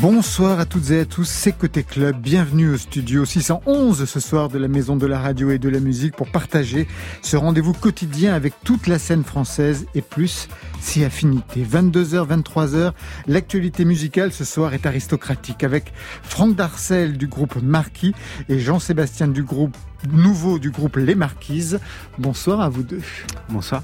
Bonsoir à toutes et à tous, c'est Côté Club. Bienvenue au studio 611 ce soir de la Maison de la Radio et de la Musique pour partager ce rendez-vous quotidien avec toute la scène française et plus si affinité. 22h, 23h, l'actualité musicale ce soir est aristocratique avec Franck Darcel du groupe Marquis et Jean-Sébastien du groupe nouveau du groupe Les Marquises. Bonsoir à vous deux. Bonsoir.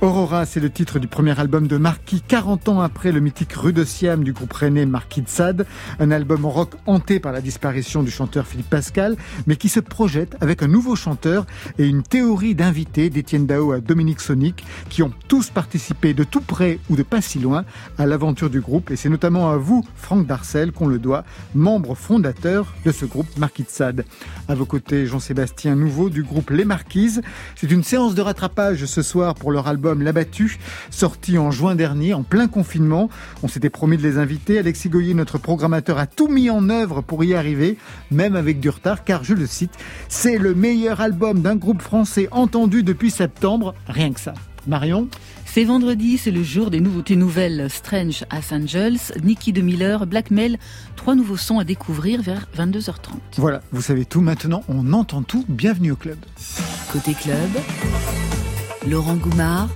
Aurora, c'est le titre du premier album de Marquis, 40 ans après le mythique Rue de Siam du groupe René Marquis de Sade. Un album rock hanté par la disparition du chanteur Philippe Pascal, mais qui se projette avec un nouveau chanteur et une théorie d'invités d'Étienne Dao à Dominique Sonic, qui ont tous participé de tout près ou de pas si loin à l'aventure du groupe. Et c'est notamment à vous, Franck Darcel, qu'on le doit, membre fondateur de ce groupe Marquis de Sade. À vos côtés, Jean-Sébastien Bastien Nouveau du groupe Les Marquises. C'est une séance de rattrapage ce soir pour leur album L'Abattu, sorti en juin dernier, en plein confinement. On s'était promis de les inviter. Alexis Goyer, notre programmateur, a tout mis en œuvre pour y arriver, même avec du retard, car je le cite, c'est le meilleur album d'un groupe français entendu depuis septembre, rien que ça. Marion? C'est vendredi, c'est le jour des nouveautés nouvelles Strange à Angels, Nicky de Miller, Blackmail, trois nouveaux sons à découvrir vers 22h30. Voilà, vous savez tout maintenant, on entend tout, bienvenue au club. Côté club, Laurent Goumard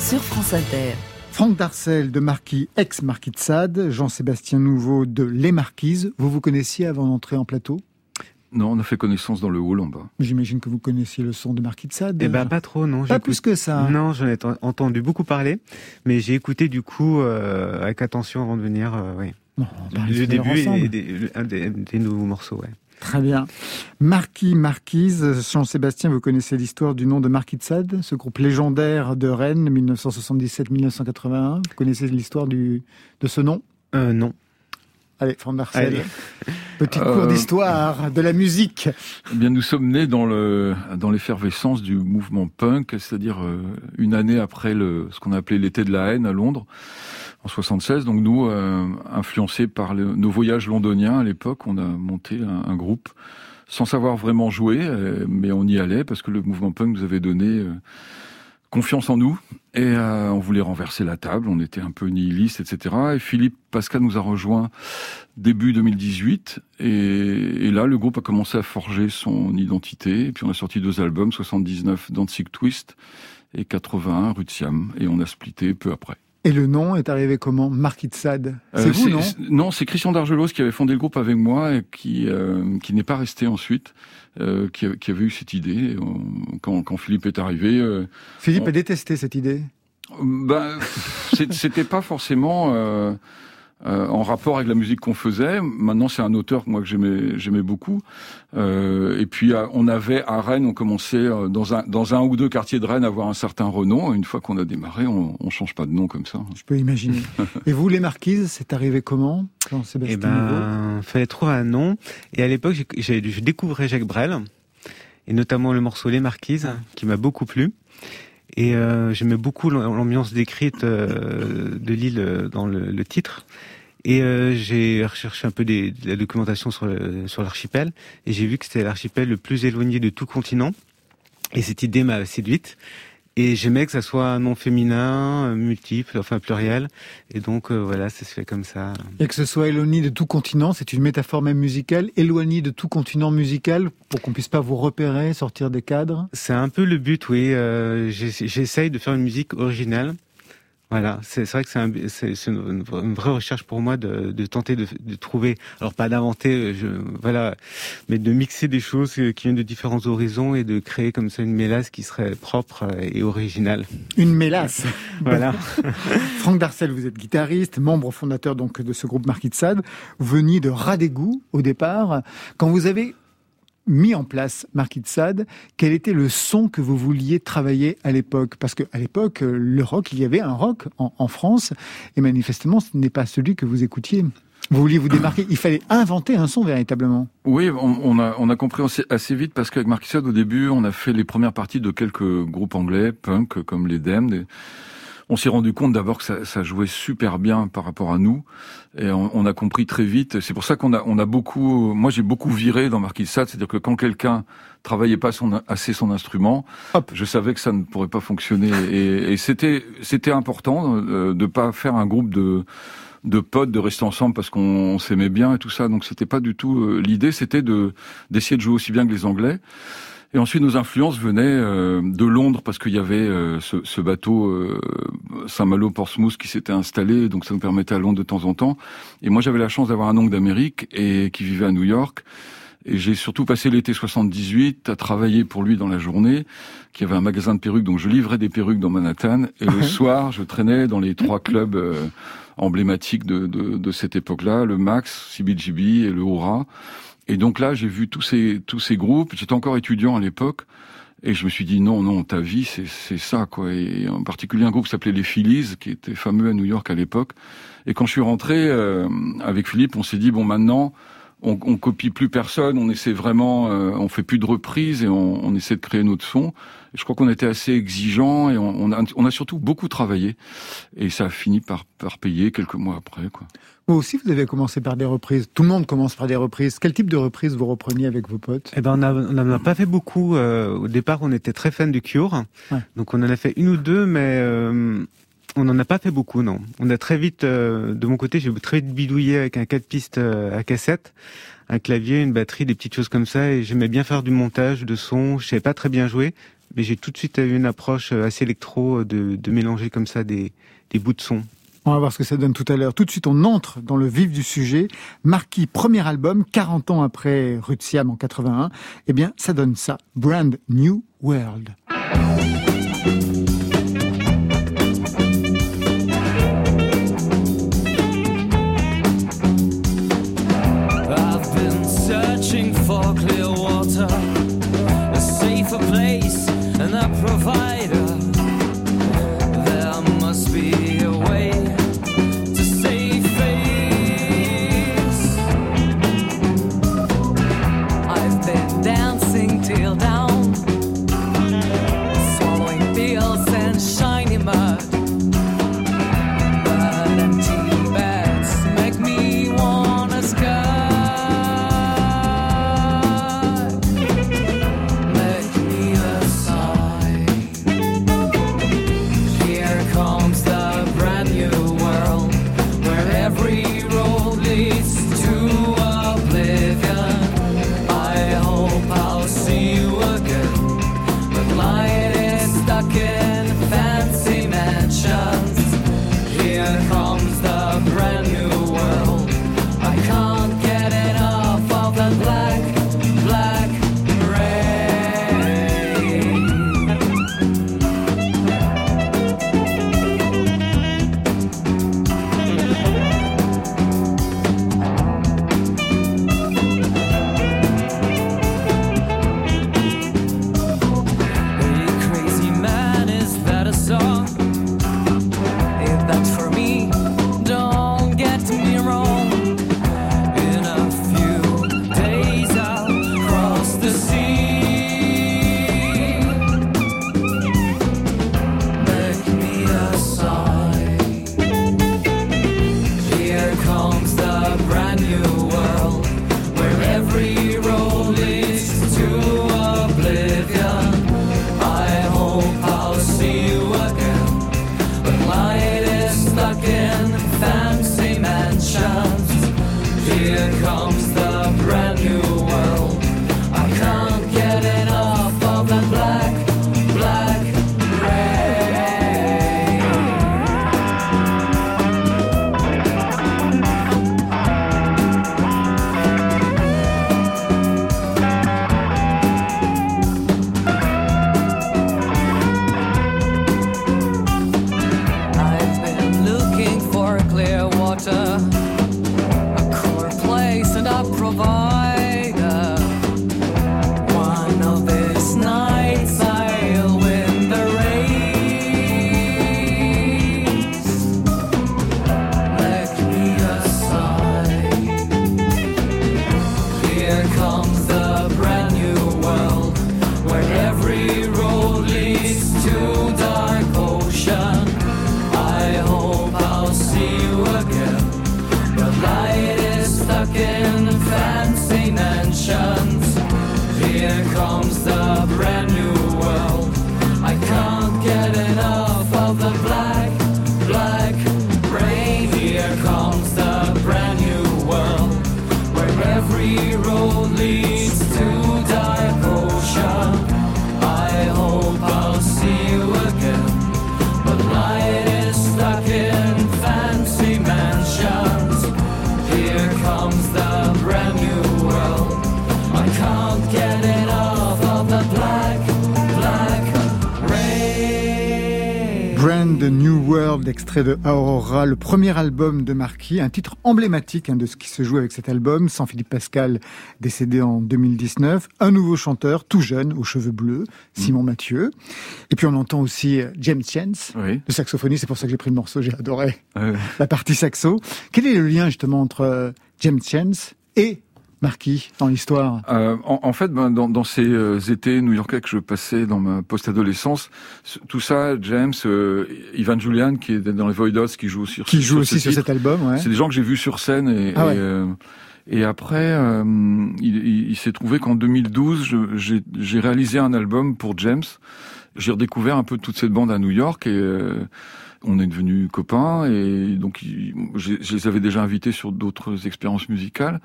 sur France Inter. Franck Darcel de Marquis, ex-Marquis de Sade, Jean-Sébastien Nouveau de Les Marquises. Vous vous connaissiez avant d'entrer en plateau? Non, on a fait connaissance dans le hall en bas. J'imagine que vous connaissiez le son de Marquis de Sade. Eh ben pas trop, non. Pas plus que ça. Non, j'en ai entendu beaucoup parler, mais j'ai écouté du coup euh, avec attention avant de venir. Euh, oui. le début et des, un des, des, nouveaux morceaux, ouais. Très bien. Marquis, Marquise, Jean-Sébastien, vous connaissez l'histoire du nom de Marquis de Sade, ce groupe légendaire de Rennes, 1977-1981. Vous connaissez l'histoire de ce nom? Euh, Non. Allez, Franck Marcel. Petit cours euh, d'histoire de la musique. Eh bien, nous sommes nés dans le dans l'effervescence du mouvement punk, c'est-à-dire euh, une année après le ce qu'on appelait l'été de la haine à Londres en 76. Donc nous, euh, influencés par nos voyages londoniens à l'époque, on a monté un, groupe sans savoir vraiment jouer, mais on y allait parce que le mouvement punk nous avait donné confiance en nous et euh, on voulait renverser la table, on était un peu nihiliste, etc. Et Philippe Pascal nous a rejoint début 2018 et, et, là le groupe a commencé à forger son identité et puis on a sorti deux albums, 79 Danzig Twist et 81 Rue Siam et on a splitté peu après. Et le nom est arrivé comment? Marquis de Sade C'est euh, vous, non? Non, c'est Christian Dargelos qui avait fondé le groupe avec moi et qui, euh, qui n'est pas resté ensuite. Euh, qui, qui, avait eu cette idée quand, quand Philippe est arrivé. Euh, Philippe a détesté cette idée. Ben, c'était pas forcément. Euh, en rapport avec la musique qu'on faisait. Maintenant, c'est un auteur moi que j'aimais j'aimais beaucoup. Euh, et puis euh, on avait à Rennes, on commençait euh, dans un dans un ou deux quartiers de Rennes à avoir un certain renom. Une fois qu'on a démarré, on, on change pas de nom comme ça. Je peux imaginer. et vous, les Marquises, c'est arrivé comment quand Sébastien Eh ben, fallait trouver un nom. Et à l'époque, j'ai je découvrais Jacques Brel et notamment le morceau Les Marquises, qui m'a beaucoup plu. Et euh, j'aimais beaucoup l'ambiance décrite euh, de l'île dans le, le, titre. Et euh, j'ai recherché un peu des, de la documentation sur, sur l'archipel, et j'ai vu que c'était l'archipel le plus éloigné de tout continent. Et cette idée m'a séduite. Et j'aimais que ça soit un nom féminin, euh, multiple, enfin pluriel. Et donc euh, voilà, ça se fait comme ça. Et que ce soit éloigné de tout continent, c'est une métaphore même musicale, éloigné de tout continent musical pour qu'on puisse pas vous repérer, sortir des cadres. C'est un peu le but, oui. Euh, J'essaye de faire une musique originale voilà, c'est vrai que c'est une, une, vraie recherche pour moi de, de tenter de, de, trouver, alors pas d'inventer, voilà, mais de mixer des choses qui viennent de différents horizons et de créer comme ça une mélasse qui serait propre et originale. Une mélasse. voilà. Franck Darcel, vous êtes guitariste, membre fondateur donc de ce groupe Marquis de Sade. Vous veniez de Radégout au départ. Quand vous avez mis en place Marquis de Sade, quel était le son que vous vouliez travailler à l'époque? Parce qu'à l'époque, le rock, il y avait un rock en, France, et manifestement, ce n'est pas celui que vous écoutiez. Vous vouliez vous démarquer, il fallait inventer un son véritablement. Oui, on, a, on a compris assez, vite parce qu'avec Marquis de Sade, au début, on a fait les premières parties de quelques groupes anglais, punk, comme les Damned, on s'est rendu compte d'abord que ça, ça, jouait super bien par rapport à nous, et on, on a compris très vite. C'est pour ça qu'on a, on a beaucoup, moi j'ai beaucoup viré dans Marquis de Sade, c'est-à-dire que quand quelqu'un travaillait pas son, assez son instrument, Hop. je savais que ça ne pourrait pas fonctionner, et, et c'était, c'était important euh, de pas faire un groupe de de potes, de rester ensemble parce qu'on s'aimait bien et tout ça. Donc c'était pas du tout euh, l'idée, c'était de d'essayer de jouer aussi bien que les Anglais. Et ensuite, nos influences venaient euh, de Londres parce qu'il y avait euh, ce, ce, bateau Saint-Malo-Portsmouth qui s'était installé, donc ça nous permettait à Londres de temps en temps. Et moi, j'avais la chance d'avoir un oncle d'Amérique et qui vivait à New York. Et j'ai surtout passé l'été 78 à travailler pour lui dans la journée, qui avait un magasin de perruques, donc je livrais des perruques dans Manhattan. Et le soir, je traînais dans les trois clubs emblématiques de, de, de cette époque-là, le Max, CBGB et le Hora. Et donc là, j'ai vu tous ces tous ces groupes. J'étais encore étudiant à l'époque. Et je me suis dit non, non, ta vie, c'est ça, quoi. Et en particulier un groupe qui s'appelait les Phillies, qui était fameux à New York à l'époque. Et quand je suis rentré euh, avec Philippe, on s'est dit bon, maintenant, on, on, copie plus personne, on essaie vraiment, euh, on fait plus de reprises et on, on essaie de créer notre son. je crois qu'on était assez exigeants et on, on, a, on, a, surtout beaucoup travaillé et ça a fini par, par payer quelques mois après. Quoi. Vous aussi, vous avez commencé par des reprises. Tout le monde commence par des reprises. Quel type de reprises vous repreniez avec vos potes? Eh ben, on n'en a, pas fait beaucoup. Euh, au départ, on était très fans du Cure, ouais. donc on en a fait une ou deux, mais euh, on n'en a pas fait beaucoup, non. On a très vite, euh, de mon côté, j'ai très vite bidouillé avec un 4 pistes à cassette, un clavier, une batterie, des petites choses comme ça, et j'aimais bien faire du montage, de son. Je savais pas très bien jouer, mais j'ai tout de suite eu une approche assez électro de, de mélanger comme ça des, des bouts de son. On va voir ce que ça donne tout à l'heure. Tout de suite, on entre dans le vif du sujet. Marquis, premier album, 40 ans après Rutsiam en 81. Eh bien, ça donne ça. Brand New World. clear water, a safer place, and. comes the brand new World, extrait de Aurora, le premier album de Marquis, un titre emblématique hein, de ce qui se joue avec cet album, sans Philippe Pascal, décédé en 2019, un nouveau chanteur, tout jeune, aux cheveux bleus, Simon Mathieu. Et puis on entend aussi euh, James Chance, Oui. le saxophoniste, c'est pour ça que j'ai pris le morceau, j'ai adoré la partie saxo. Quel est le lien justement entre euh, James Chance et Marquis dans l'histoire? Euh, en, en fait, ben, dans, dans ces euh, étés new-yorkais que je passais dans ma post-adolescence, ce- tout ça, James, euh, Ivan Julian, qui est dans les Voidots, qui joue aussi Qui joue aussi ce sur titre, cet album, ouais. C'est des gens que j'ai vus sur scène et, Ah ouais. et, euh, et après, euh, il, il- il s'est trouvé qu'en 2012, je- j'ai j'ai réalisé un album pour James. J'ai redécouvert un peu toute cette bande à New York et euh, on est devenus copains et donc je, je les avais déjà invités sur d'autres expériences musicales.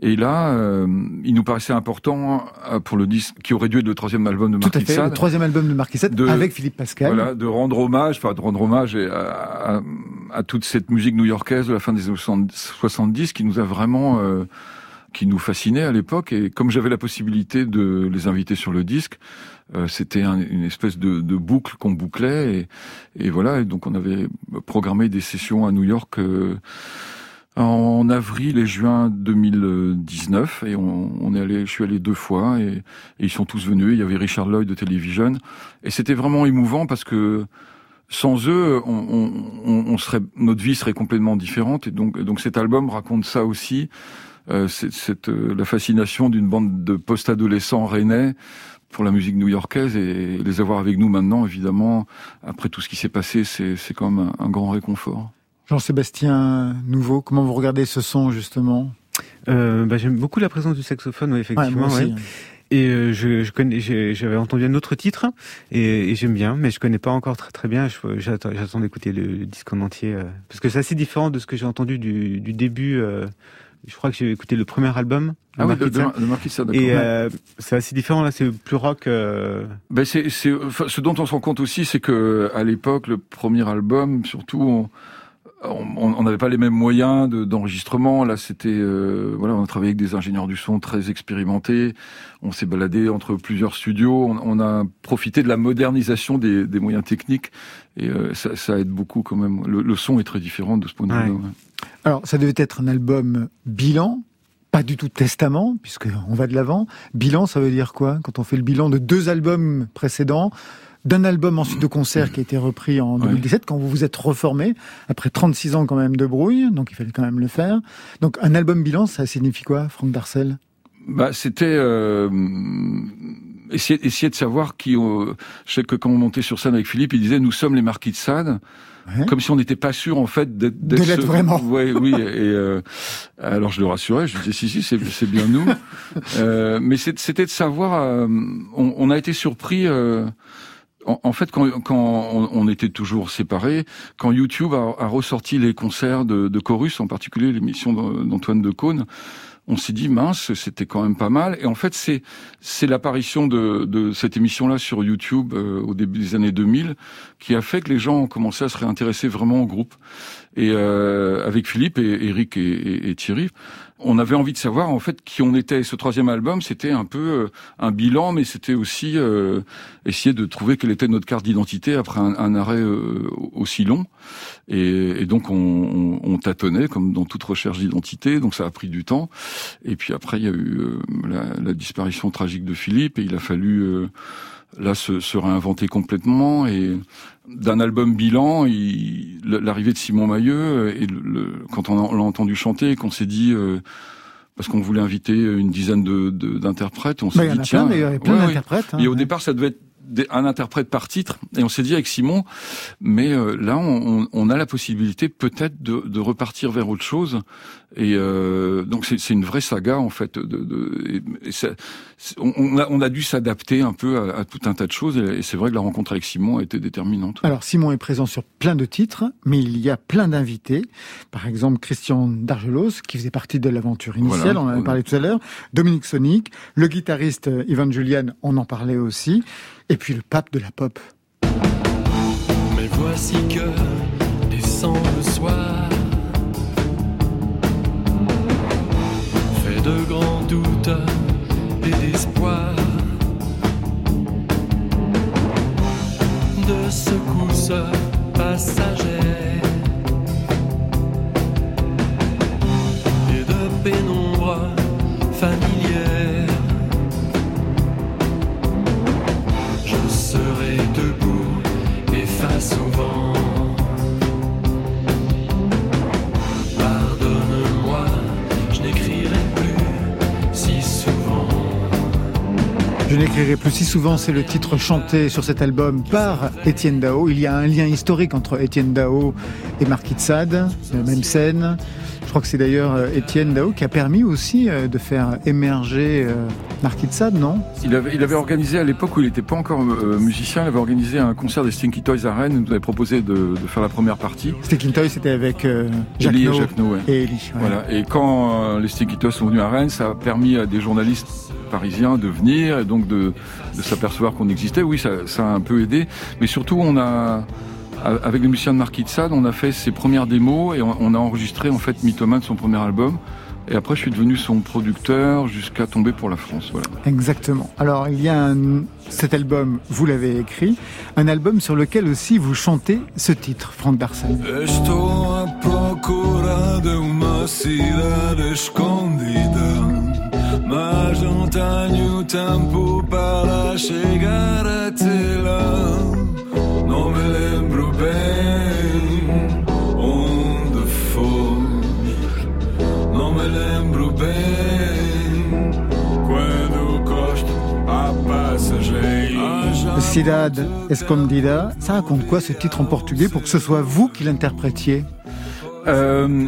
Et là, euh, il nous paraissait important euh, pour le disque qui aurait dû être le troisième album de Tout à Marquis fait, le troisième album de Marquis Sade, De- avec Philippe Pascal. voilà, de rendre hommage, enfin de rendre hommage à, à- à toute cette musique new-yorkaise de la fin des années 70 qui nous a vraiment, euh, qui nous fascinait à l'époque. Et comme j'avais la possibilité de les inviter sur le disque, euh, c'était un- une espèce de, boucle qu'on bouclait. Et, voilà, et donc on avait programmé des sessions à New York. euh, en avril et juin 2019 et on, est allé, je suis allé deux fois et, ils sont tous venus. Il y avait Richard Lloyd de Television et c'était vraiment émouvant parce que sans eux, on, serait, notre vie serait complètement différente. Et donc, donc cet album raconte ça aussi, c'est, c'est, euh, la fascination d'une bande de post-adolescents rennais pour la musique new-yorkaise et les avoir avec nous maintenant, évidemment, après tout ce qui s'est passé, c'est, c'est quand même un, un grand réconfort. Jean-Sébastien Nouveau, comment vous regardez ce son justement? Euh, bah, J'aime beaucoup la présence du saxophone, ouais, Ouais, effectivement. moi aussi. ouais. Et euh, je, je connais, j'ai- j'avais entendu un autre titre et, et j'aime bien, mais je connais pas encore très très bien. Je- J'attends, j'attends d'écouter le, le disque en entier euh, parce que c'est assez différent de ce que j'ai entendu du, du début. euh, je crois que j'ai écouté le premier album. Ah oui, de, de de, Sade. de Marquis de Sade, d'accord. Et euh, c'est assez différent là, c'est plus rock. euh, Ben c'est, c'est, enfin, ce dont on se rend compte aussi, c'est que à l'époque, le premier album, surtout, on on n'avait pas les mêmes moyens de, d'enregistrement. Là, c'était, euh, voilà, on a travaillé avec des ingénieurs du son très expérimentés. On s'est baladé entre plusieurs studios. On, on a profité de la modernisation des, des moyens techniques et euh, ça, ça aide beaucoup quand même. Le, le son est très différent de ce point de vue-là. Ouais. Alors, ça devait être un album bilan, pas du tout testament, puisque on va de l'avant. Bilan, ça veut dire quoi Quand on fait le bilan de deux albums précédents, d'un album ensuite de concert qui a été repris en Ouais. 2017, quand vous vous êtes reformé, après 36 ans quand même de brouille, donc il fallait quand même le faire. Donc, un album bilan, ça signifie quoi, Franck Darcel? Bah, c'était euh, essayer, essayer de savoir qui. euh, je sais que quand on montait sur scène avec Philippe, il disait nous sommes les Marquis de Sade, Ouais. comme si on n'était pas sûr en fait d'être De l'être vraiment. Ouais, oui. Et euh, alors je le rassurais, je disais si si c'est c'est bien nous. Euh, mais c'était de savoir. euh, on, on a été surpris. euh, en, en fait, quand, quand on, on était toujours séparés, quand YouTube a, a ressorti les concerts de, de Chorus, en particulier l'émission d'A- d'Antoine de Caunes, on s'est dit mince, c'était quand même pas mal. Et en fait, c'est c'est l'apparition de, de cette émission-là sur YouTube euh, au début des années 2000 qui a fait que les gens ont commencé à se réintéresser vraiment au groupe. Et euh, avec Philippe et Eric et, Thierry, on avait envie de savoir en fait qui on était. Ce troisième album, c'était un peu euh, un bilan, mais c'était aussi euh, essayer de trouver quelle était notre carte d'identité après un, arrêt euh, aussi long. Et, donc on, on, on tâtonnait comme dans toute recherche d'identité, donc ça a pris du temps. Et puis après il y a eu euh, la, la disparition tragique de Philippe et il a fallu euh, là se, se réinventer complètement et d'un album bilan, il- l'arrivée de Simon Mailleux euh, et le, le- quand on l'a entendu chanter, qu'on s'est dit euh, parce qu'on voulait inviter une dizaine de de- d'interprètes, on s'est Bah, dit a tiens, il y a plein ouais, ouais. d'interprètes. hein. Et au départ, ça devait être un interprète par titre, et on s'est dit avec Simon, mais euh, là, on, on- on a la possibilité peut-être de, de repartir vers autre chose. Et euh, donc c'est c'est une vraie saga en fait. De, de- et- et ça- on, on a, on a dû s'adapter un peu à, à tout un tas de choses, et, et c'est vrai que la rencontre avec Simon a été déterminante. Alors Simon est présent sur plein de titres, mais il y a plein d'invités. Par exemple Christian Dargelos, qui faisait partie de l'aventure initiale, Voilà. on en a parlé tout à l'heure. Dominique Sonic, le guitariste euh, Ivan Julian, on en parlait aussi. Et puis le pape de la pop. Mais voici que descend le soir. De grands doutes et d'espoir. De secousses passagère et de pénombre familière. Plus si souvent, c'est le titre chanté sur cet album par Étienne Dao. Il y a un lien historique entre Étienne Dao et Marquis de Sade, la même scène. Je crois que c'est d'ailleurs euh, Étienne Dao qui a permis aussi euh, de faire émerger euh, Marquis de Sade, non? Il avait, il avait organisé à l'époque où il n'était pas encore musicien, il avait organisé un concert des Stinky Toys à Rennes. Il nous avait proposé de, de faire la première partie. C'était Clintoy, c'était avec euh, Jacques et Jacques ouais. et ouais. Voilà. Et quand euh, les Stinky Toys sont venus à Rennes, ça a permis à des journalistes parisiens de venir et donc de, de s'apercevoir qu'on existait. Oui, ça, ça a un peu aidé. Mais surtout, on a, avec les musiciens de Marquis de Sade, on a fait ses premières démos et on, a enregistré en fait Mythoman, son premier album. Et après, je suis devenu son producteur jusqu'à tomber pour la France. Voilà. Exactement. Alors, il y a un, cet album, vous l'avez écrit, un album sur lequel aussi vous chantez ce titre, Franck Darsen. Não me lembro bem onde foi, não me lembro bem quando gosto a. Cidade Escondida, ça raconte quoi ce titre en portugais pour que ce soit vous qui l'interprétiez? Euh,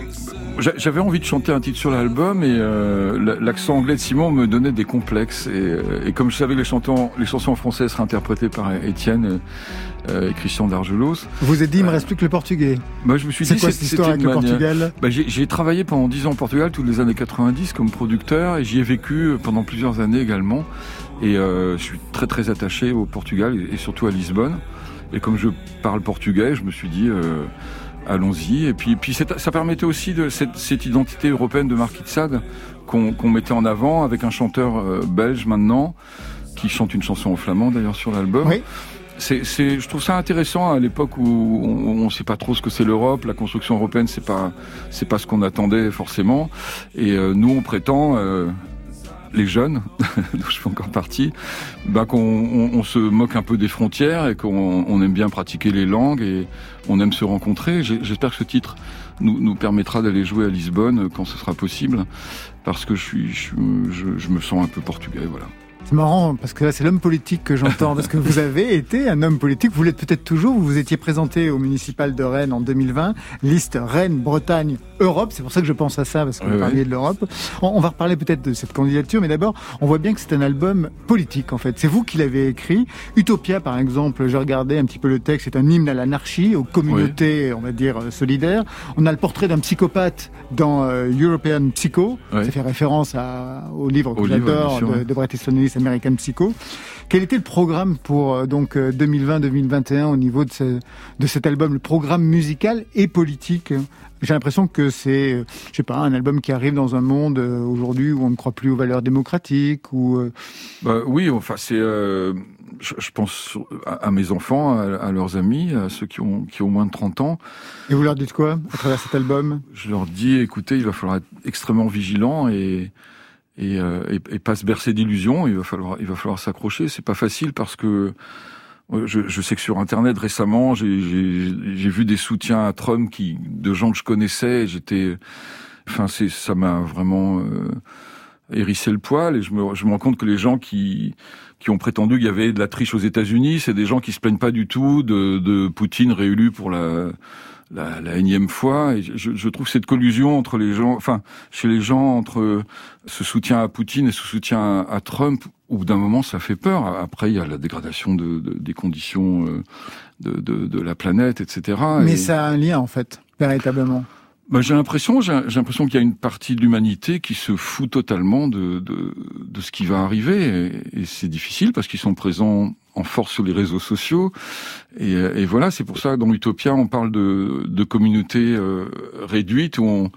J'avais envie de chanter un titre sur l'album et euh, l'accent anglais de Simon me donnait des complexes. Et, euh, et comme je savais que les, chantants, les chansons en français seraient interprétées par Étienne euh, et Christian Dargelos, Vous êtes dit, il me reste plus que le portugais. moi je me suis C'est dit quoi c'est- cette histoire avec le manière- Portugal? Bah, j'ai travaillé pendant 10 ans au Portugal, toutes les années 90 comme producteur, et j'y ai vécu pendant plusieurs années également. Et euh, je suis très très attaché au Portugal et, et surtout à Lisbonne. Et comme je parle portugais, je me suis dit euh, allons-y. Et puis, puis ça permettait aussi de cette, cette identité européenne de Marquis de Sade qu'on mettait en avant avec un chanteur euh, belge maintenant qui chante une chanson en flamand d'ailleurs sur l'album. Oui. C'est, c'est, je trouve ça intéressant à l'époque où on ne sait pas trop ce que c'est l'Europe, la construction européenne, c'est pas, c'est pas ce qu'on attendait forcément. Et euh, nous, on prétend, euh, les jeunes, dont je fais encore partie, bah, qu'on on, se moque un peu des frontières et qu'on on aime bien pratiquer les langues et on aime se rencontrer. J'espère que ce titre nous, permettra d'aller jouer à Lisbonne quand ce sera possible, parce que je, je me sens un peu portugais, voilà. C'est marrant parce que là c'est l'homme politique que j'entends parce que vous avez été un homme politique, vous l'êtes peut-être toujours, vous vous étiez présenté au municipal de Rennes en 2020, liste Rennes, Bretagne, Europe, c'est pour ça que je pense à ça parce que vous parliez de l'Europe. On, on va reparler peut-être de cette candidature mais d'abord on voit bien que c'est un album politique en fait, c'est vous qui l'avez écrit. Utopia par exemple, j'ai regardé un petit peu le texte, c'est un hymne à l'anarchie, aux communautés on va dire euh, solidaires. On a le portrait d'un psychopathe dans euh, European Psycho, ça fait référence à, au livre que j'adore de, de Bret Easton Ellis, American Psycho. Quel était le programme pour euh, donc 2020-2021 au niveau de, ce- de cet album, le programme musical et politique? J'ai l'impression que c'est, euh, je sais pas, un album qui arrive dans un monde euh, aujourd'hui où on ne croit plus aux valeurs démocratiques ou euh, Bah, oui, enfin c'est, euh, je, je pense à mes enfants, à, à leurs amis, à ceux qui ont qui ont moins de 30 ans. et vous leur dites quoi à travers cet album? Je leur dis, écoutez, il va falloir être extrêmement vigilant et et, euh, et, pas se bercer d'illusions. Il va falloir il va falloir s'accrocher. C'est pas facile parce que euh, je, je sais que sur Internet récemment, j'ai- vu des soutiens à Trump qui de gens que je connaissais. J'étais, enfin ça m'a vraiment euh, hérissé le poil et je me je me rends compte que les gens qui qui ont prétendu qu'il y avait de la triche aux États-Unis, c'est des gens qui se plaignent pas du tout de, de Poutine réélu pour la, la, la énième fois. Et je, je trouve cette collusion entre les gens, enfin, chez les gens, entre ce soutien à Poutine et ce soutien à, à Trump, au bout d'un moment, ça fait peur. Après, il y a la dégradation de, de- des conditions euh, de, de, de la planète, etc. Mais Et- ça a un lien en fait, véritablement. bah, j'ai l'impression, j'ai j'ai l'impression qu'il y a une partie de l'humanité qui se fout totalement de, de, de ce qui va arriver, et, et c'est difficile parce qu'ils sont présents en force sur les réseaux sociaux, et, et voilà, c'est pour ça dans Utopia, on parle de, de communautés euh, réduites où on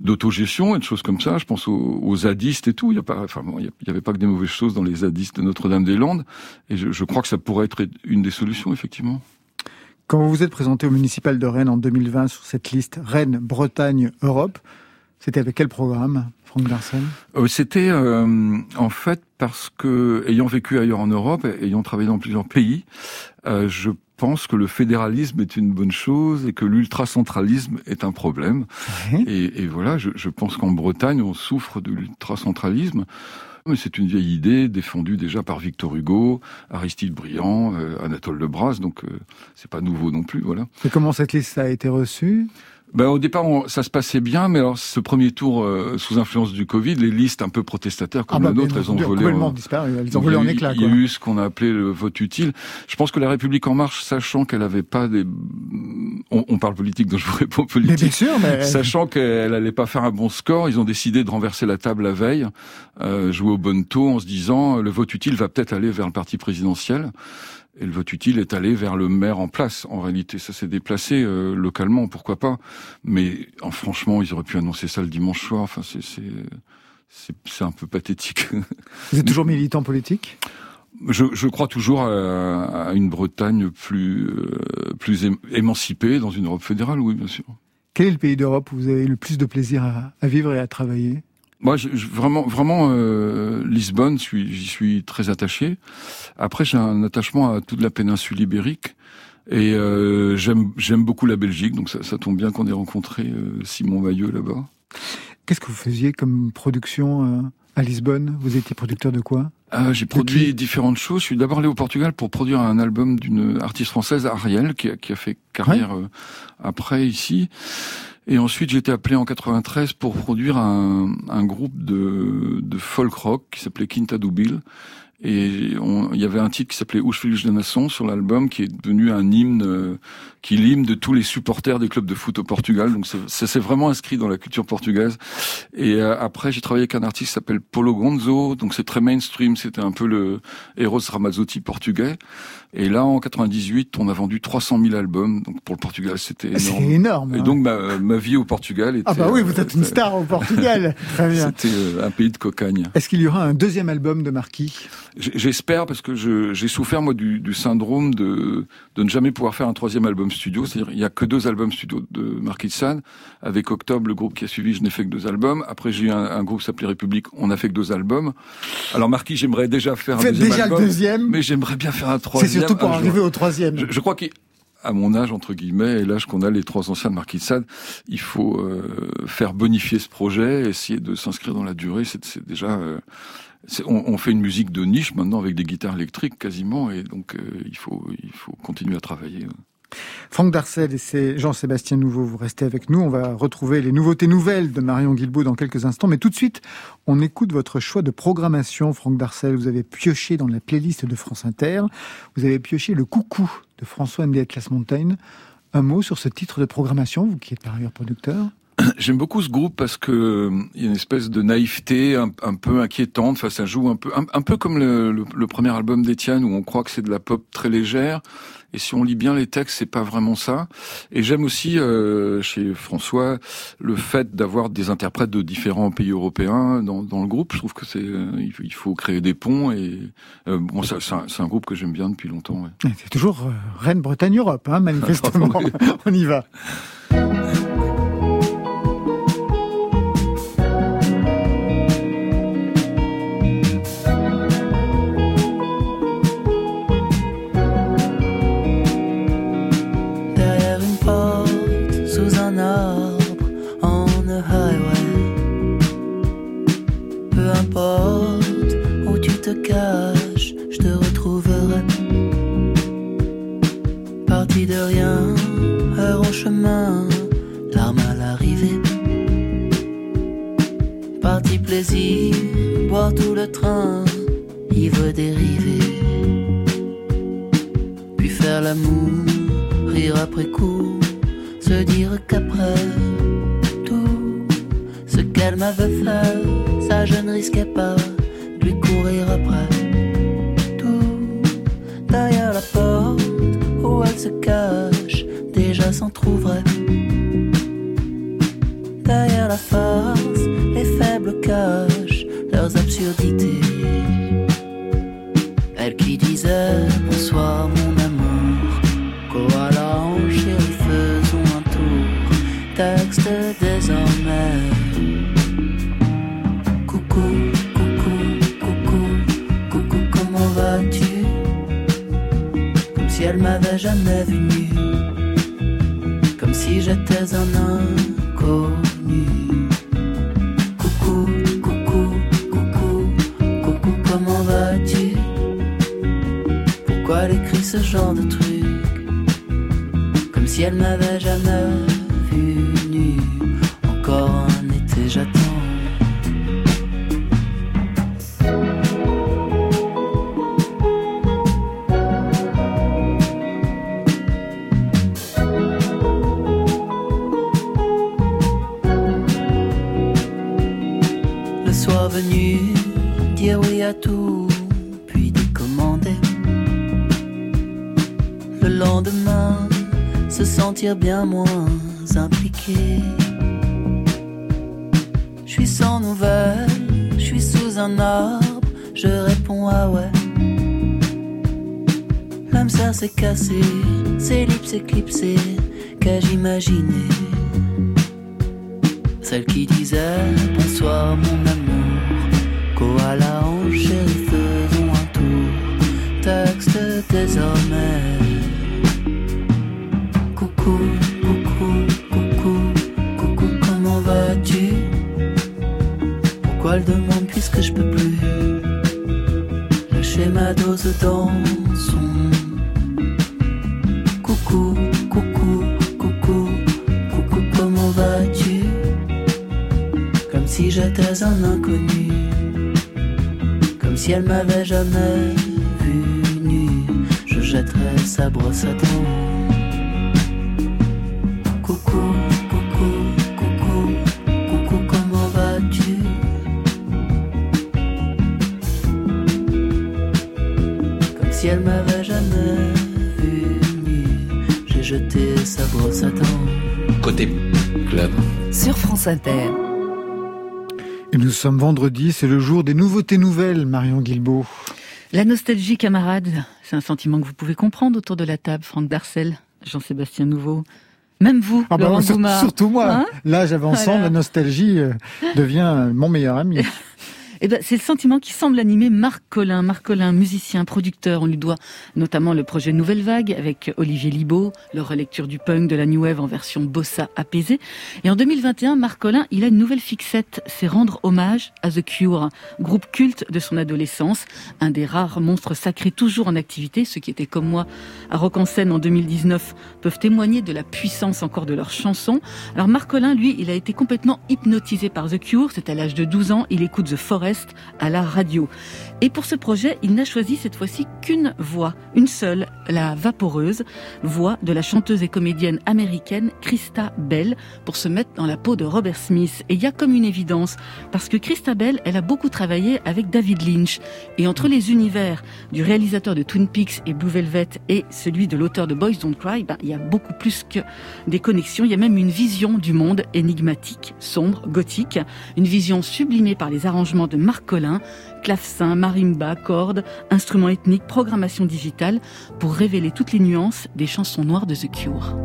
d'autogestion et de choses comme ça. Je pense aux, zadistes et tout. Il y a pas, enfin, bon, y avait pas que des mauvaises choses dans les zadistes de Notre-Dame-des-Landes, et je, je crois que ça pourrait être une des solutions effectivement. Quand vous vous êtes présenté au municipal de Rennes en 2020 sur cette liste Rennes, Bretagne, Europe, c'était avec quel programme, Franck Euh, C'était euh, en fait parce que, ayant vécu ailleurs en Europe, et ayant travaillé dans plusieurs pays, euh, je pense que le fédéralisme est une bonne chose et que l'ultracentralisme est un problème. Et, et voilà, je, je pense qu'en Bretagne, on souffre de l'ultracentralisme. Mais c'est une vieille idée défendue déjà par Victor Hugo, Aristide Briand, euh, Anatole Lebras, donc euh, c'est pas nouveau non plus, voilà. Et comment cette liste a été reçue? Ben, au départ, on- ça se passait bien, mais alors ce premier tour, euh, sous influence du Covid, les listes un peu protestataires comme bah, la nôtre, elles ont volé. complètement en- disparu. Elles ont volé en éclats. Il y a eu ce qu'on a appelé le vote utile. Je pense que la République en marche, sachant qu'elle avait pas des, on, on parle politique, donc je vous réponds Mais bien politique. sûr, mais Sachant qu'elle allait pas faire un bon score, ils ont décidé de renverser la table la veille, euh, jouer au bon taux en se disant le vote utile va peut-être aller vers le parti présidentiel. Et le vote utile est allé vers le maire en place. En réalité, ça s'est déplacé euh, localement, pourquoi pas. Mais en, franchement, ils auraient pu annoncer ça le dimanche soir. Enfin, c'est un peu pathétique. vous êtes toujours militant politique? Je, je crois toujours à, à une Bretagne plus euh, plus émancipée dans une Europe fédérale, oui, bien sûr. Quel est le pays d'Europe où vous avez le plus de plaisir à, à vivre et à travailler? Moi, je, je- vraiment, vraiment, euh, Lisbonne, j'y suis très attaché. Après, j'ai un attachement à toute la péninsule ibérique. Et euh, j'aime j'aime beaucoup la Belgique, donc ça, ça tombe bien qu'on ait rencontré euh, Simon Mailleux là-bas. Qu'est-ce que vous faisiez comme production euh, à Lisbonne? Vous étiez producteur de quoi? Euh, j'ai produit différentes choses. Je suis d'abord allé au Portugal pour produire un album d'une artiste française, Ariel, qui a, qui a fait carrière euh, après ici. Et ensuite, j'ai été appelé en 93 pour produire un, un groupe de, de folk rock qui s'appelait Quinta do. Et il y avait un titre qui s'appelait Filhos de Nation sur l'album, qui est devenu un hymne, euh, qui est l'hymne de tous les supporters des clubs de foot au Portugal. Donc ça s'est vraiment inscrit dans la culture portugaise. Et euh, après, j'ai travaillé avec un artiste qui s'appelle Polo Gonzo. Donc c'est très mainstream. C'était un peu le Eros Ramazzotti portugais. Et là, en 98, on a vendu 300 000 albums. Donc pour le Portugal, c'était Ah, C'est énorme. énorme. Et hein. donc ma, ma vie au Portugal était. ah bah oui, vous euh, êtes une star au Portugal. Très bien. C'était euh, un pays de cocagne. Est-ce qu'il y aura un deuxième album de Marquis? J'espère parce que j'ai souffert moi du, du syndrome de, de ne jamais pouvoir faire un troisième album studio. C'est-à-dire il y a que deux albums studio de Marquis de Sade. Avec Octobre, le groupe qui a suivi, je n'ai fait que deux albums. Après j'ai eu un, un groupe s'appelait République, on a fait que deux albums. Alors Marquis, j'aimerais déjà faire un Faites deuxième déjà album, le deuxième. mais j'aimerais bien faire un C'est pour jour. au troisième. Je, je crois qu'à mon âge, entre guillemets, et l'âge qu'on a, les trois anciens de Marquis de Sade, il faut euh, faire bonifier ce projet, essayer de s'inscrire dans la durée. C'est déjà... euh, on fait une musique de niche maintenant avec des guitares électriques quasiment, et donc euh, il, faut, il faut continuer à travailler. Franck Darcel et Jean-Sébastien Nouveau, vous restez avec nous. On va retrouver les nouveautés nouvelles de Marion Guilbault dans quelques instants. Mais tout de suite, on écoute votre choix de programmation. Franck Darcel, vous avez pioché dans la playlist de France Inter. Vous avez pioché le coucou de François Ndé Atlas. Un mot sur ce titre de programmation, vous qui êtes par ailleurs producteur J'aime beaucoup ce groupe parce que euh, il y a une espèce de naïveté un, peu inquiétante. Enfin, ça joue un peu, un, peu comme le, le- le premier album d'Étienne où on croit que c'est de la pop très légère. Et si on lit bien les textes, c'est pas vraiment ça. Et j'aime aussi euh, chez François le fait d'avoir des interprètes de différents pays européens dans, dans le groupe. Je trouve que c'est, euh, il faut- créer des ponts. Et euh, bon, c'est un, groupe que j'aime bien depuis longtemps. ouais. C'est toujours euh, Rennes, Bretagne, Europe, hein, manifestement. On y va. Caches, je te retrouverai. Parti de rien, heure en chemin, larmes à l'arrivée. Parti plaisir, boire tout le train, ivre dérivé. Puis faire l'amour rire après coup, se dire qu'après tout ce qu'elle m'avait fait, ça je ne risquais pas Tout derrière la porte où elle se cache, déjà s'en trouverait. Derrière la farce, les faibles cachent comme si j'étais un inconnu. Coucou, coucou, coucou, coucou, comment vas-tu? Pourquoi elle écrit ce genre de truc? Comme si elle m'avait jamais vu nu. Encore un été, j'attends. Oui à tout, puis décommander. Le lendemain, se sentir bien moins impliqué. Je suis sans nouvelles, je suis sous un arbre, je réponds ah ouais. L'âme ça s'est cassé, ses lips éclipsés, qu'ai-je imaginé? Celle qui disait bonsoir mon amour, koala en chérie faisons un tour, texte désormais. Coucou, coucou, coucou, coucou, comment vas-tu? Pourquoi elle demande puisque je peux plus? Lâcher ma dose dans son Coucou, coucou, coucou, coucou, comment vas-tu? Comme si j'étais un inconnu si elle m'avait jamais vu nu Je jetterais sa brosse à dents Coucou, coucou, coucou, coucou, comment vas-tu? Comme si elle m'avait jamais vu nu, j'ai jeté sa brosse à dents. Côté club. Sur France Inter. Et nous sommes vendredi, c'est le jour des nouveautés nouvelles, Marion Guilbault. La nostalgie, camarade, c'est un sentiment que vous pouvez comprendre autour de la table. Franck Darcel, Jean-Sébastien Nouveau, même vous, Ah bah, Laurent sur- Goumard. surtout moi, Hein l'âge avançant, Voilà. la nostalgie euh, devient mon meilleur ami. Eh ben, c'est le sentiment qui semble animer Marc Collin. Marc Collin, musicien, producteur. On lui doit notamment le projet Nouvelle Vague avec Olivier Libaud, leur relecture du punk de la New Wave en version bossa apaisée. Et en 2021, Marc Collin, il a une nouvelle fixette. C'est rendre hommage à The Cure, groupe culte de son adolescence. Un des rares monstres sacrés toujours en activité. Ceux qui étaient comme moi à Rock en scène en 2019 peuvent témoigner de la puissance encore de leurs chansons. Alors Marc Collin, lui, il a été complètement hypnotisé par The Cure. C'est à l'âge de 12 ans. Il écoute The Forest à la radio. Et pour ce projet, il n'a choisi cette fois-ci qu'une voix, une seule, la vaporeuse, voix de la chanteuse et comédienne américaine Christa Bell, pour se mettre dans la peau de Robert Smith. Et il y a comme une évidence, parce que Christa Bell, elle a beaucoup travaillé avec David Lynch. Et entre les univers du réalisateur de Twin Peaks et Blue Velvet et celui de l'auteur de Boys Don't Cry, ben, il y a beaucoup plus que des connexions. Il y a même une vision du monde énigmatique, sombre, gothique, une vision sublimée par les arrangements de Marc Collin, clavecin, marimba, cordes, instruments ethniques, programmation digitale, pour révéler toutes les nuances des chansons noires de The Cure.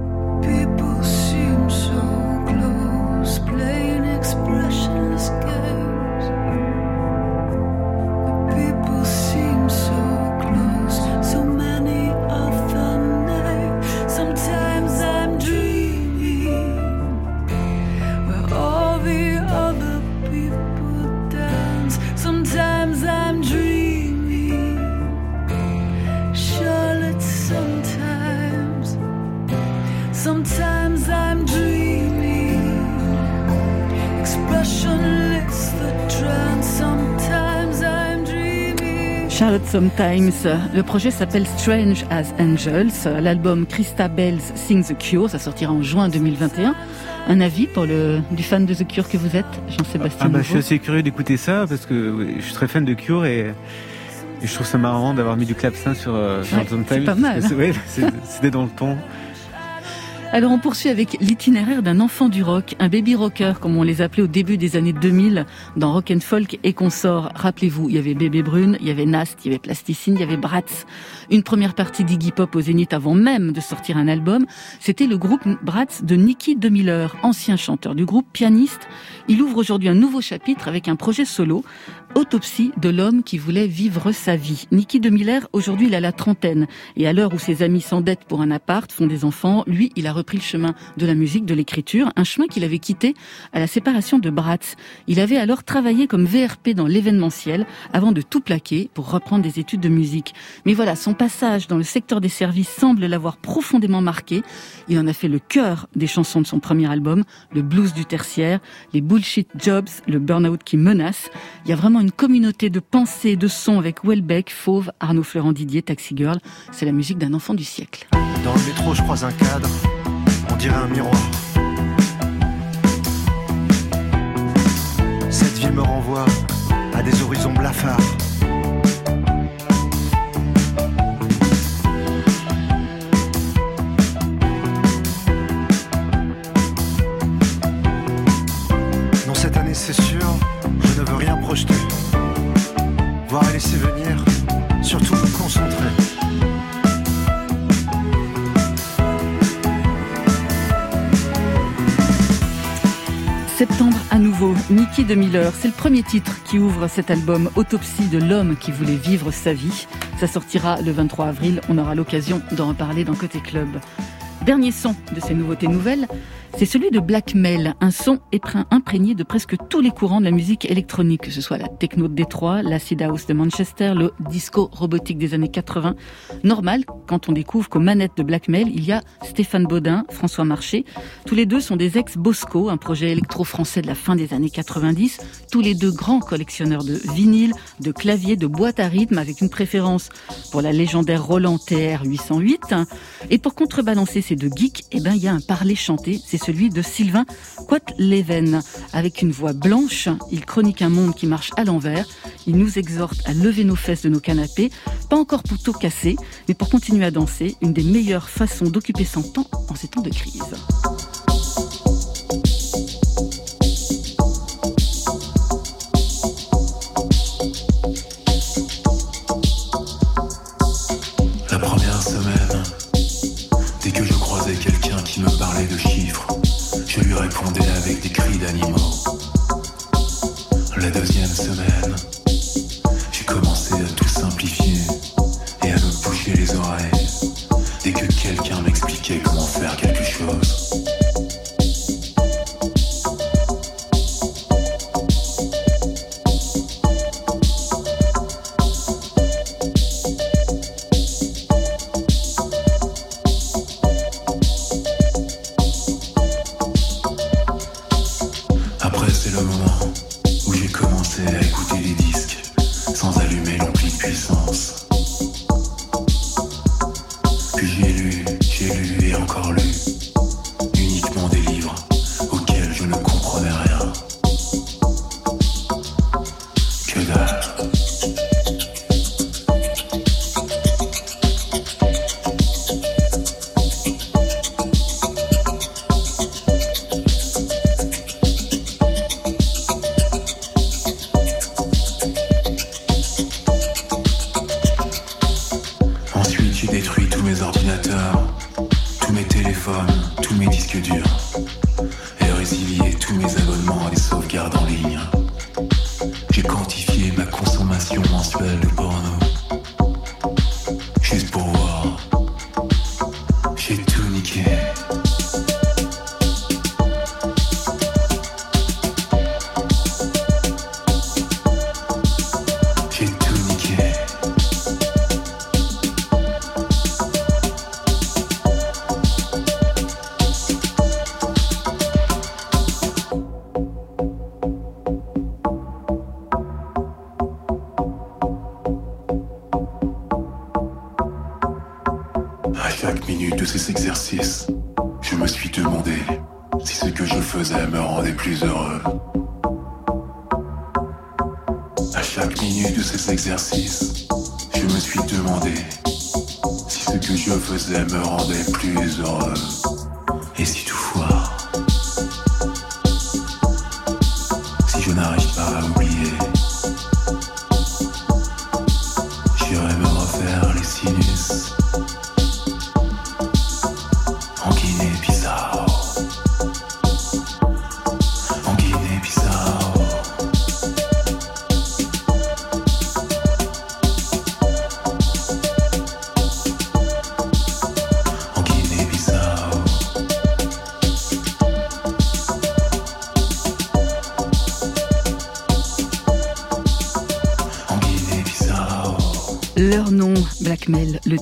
Sometimes. Le projet s'appelle Strange as Angels. L'album Christa Bells Sing the Cure, ça sortira en juin 2021. Un avis pour le du fan de The Cure que vous êtes, Jean-Sébastien Ah bah, je suis assez curieux d'écouter ça parce que je suis très fan de Cure et, et je trouve ça marrant d'avoir mis du clavecin sur euh, sur Ouais, Sometimes, c'est pas mal, ouais, C'était dans le ton. Alors on poursuit avec l'itinéraire d'un enfant du rock, un baby rocker comme on les appelait au début des années 2000 dans Rock and Folk et consorts. Rappelez-vous, il y avait Bébé Brune, il y avait Nast, il y avait Plasticine, il y avait Bratz. Une première partie d'Iggy Pop au Zénith avant même de sortir un album, c'était le groupe Bratz de Nicky DeMiller, ancien chanteur du groupe, pianiste. Il ouvre aujourd'hui un nouveau chapitre avec un projet solo, Autopsie de l'homme qui voulait vivre sa vie. Niki de Miller, aujourd'hui, il a la trentaine. Et à l'heure où ses amis s'endettent pour un appart, font des enfants, lui, il a repris le chemin de la musique, de l'écriture, un chemin qu'il avait quitté à la séparation de Bratz. Il avait alors travaillé comme VRP dans l'événementiel avant de tout plaquer pour reprendre des études de musique. Mais voilà, son passage dans le secteur des services semble l'avoir profondément marqué. Il en a fait le cœur des chansons de son premier album, le blues du tertiaire, les bullshit jobs, le burn-out qui menace. Il y a vraiment une communauté de pensées, de sons avec Welbeck, Fauve, Arnaud Florent Didier, Taxi Girl. C'est la musique d'un enfant du siècle. Dans le métro, je croise un cadre, on dirait un miroir. Cette ville me renvoie à des horizons blafards. Mickey de Miller, c'est le premier titre qui ouvre cet album Autopsie de l'homme qui voulait vivre sa vie. Ça sortira le 23 avril, on aura l'occasion d'en reparler dans Côté Club. Dernier son de ces nouveautés nouvelles, c'est celui de Blackmail, un son imprégné de presque tous les courants de la musique électronique, que ce soit la techno de Détroit, l'acid house de Manchester, le disco robotique des années 80. Normal quand on découvre qu'aux manettes de Blackmail, il y a Stéphane Baudin, François Marché. Tous les deux sont des ex-Bosco, un projet électro-français de la fin des années 90. Tous les deux grands collectionneurs de vinyles, de claviers, de boîtes à rythme, avec une préférence pour la légendaire Roland TR 808. Et pour contrebalancer ces deux geeks, eh ben, il y a un parler chanté, c'est celui de Sylvain Quatleven. Avec une voix blanche, il chronique un monde qui marche à l'envers. Il nous exhorte à lever nos fesses de nos canapés, pas encore pour tout casser, mais pour continuer à danser, une des meilleures façons d'occuper son temps en ces temps de crise. Répondais avec des cris d'animaux. Je me suis demandé si ce que je faisais me rendait plus heureux. À chaque minute de ces exercices, je me suis demandé si ce que je faisais me rendait plus heureux.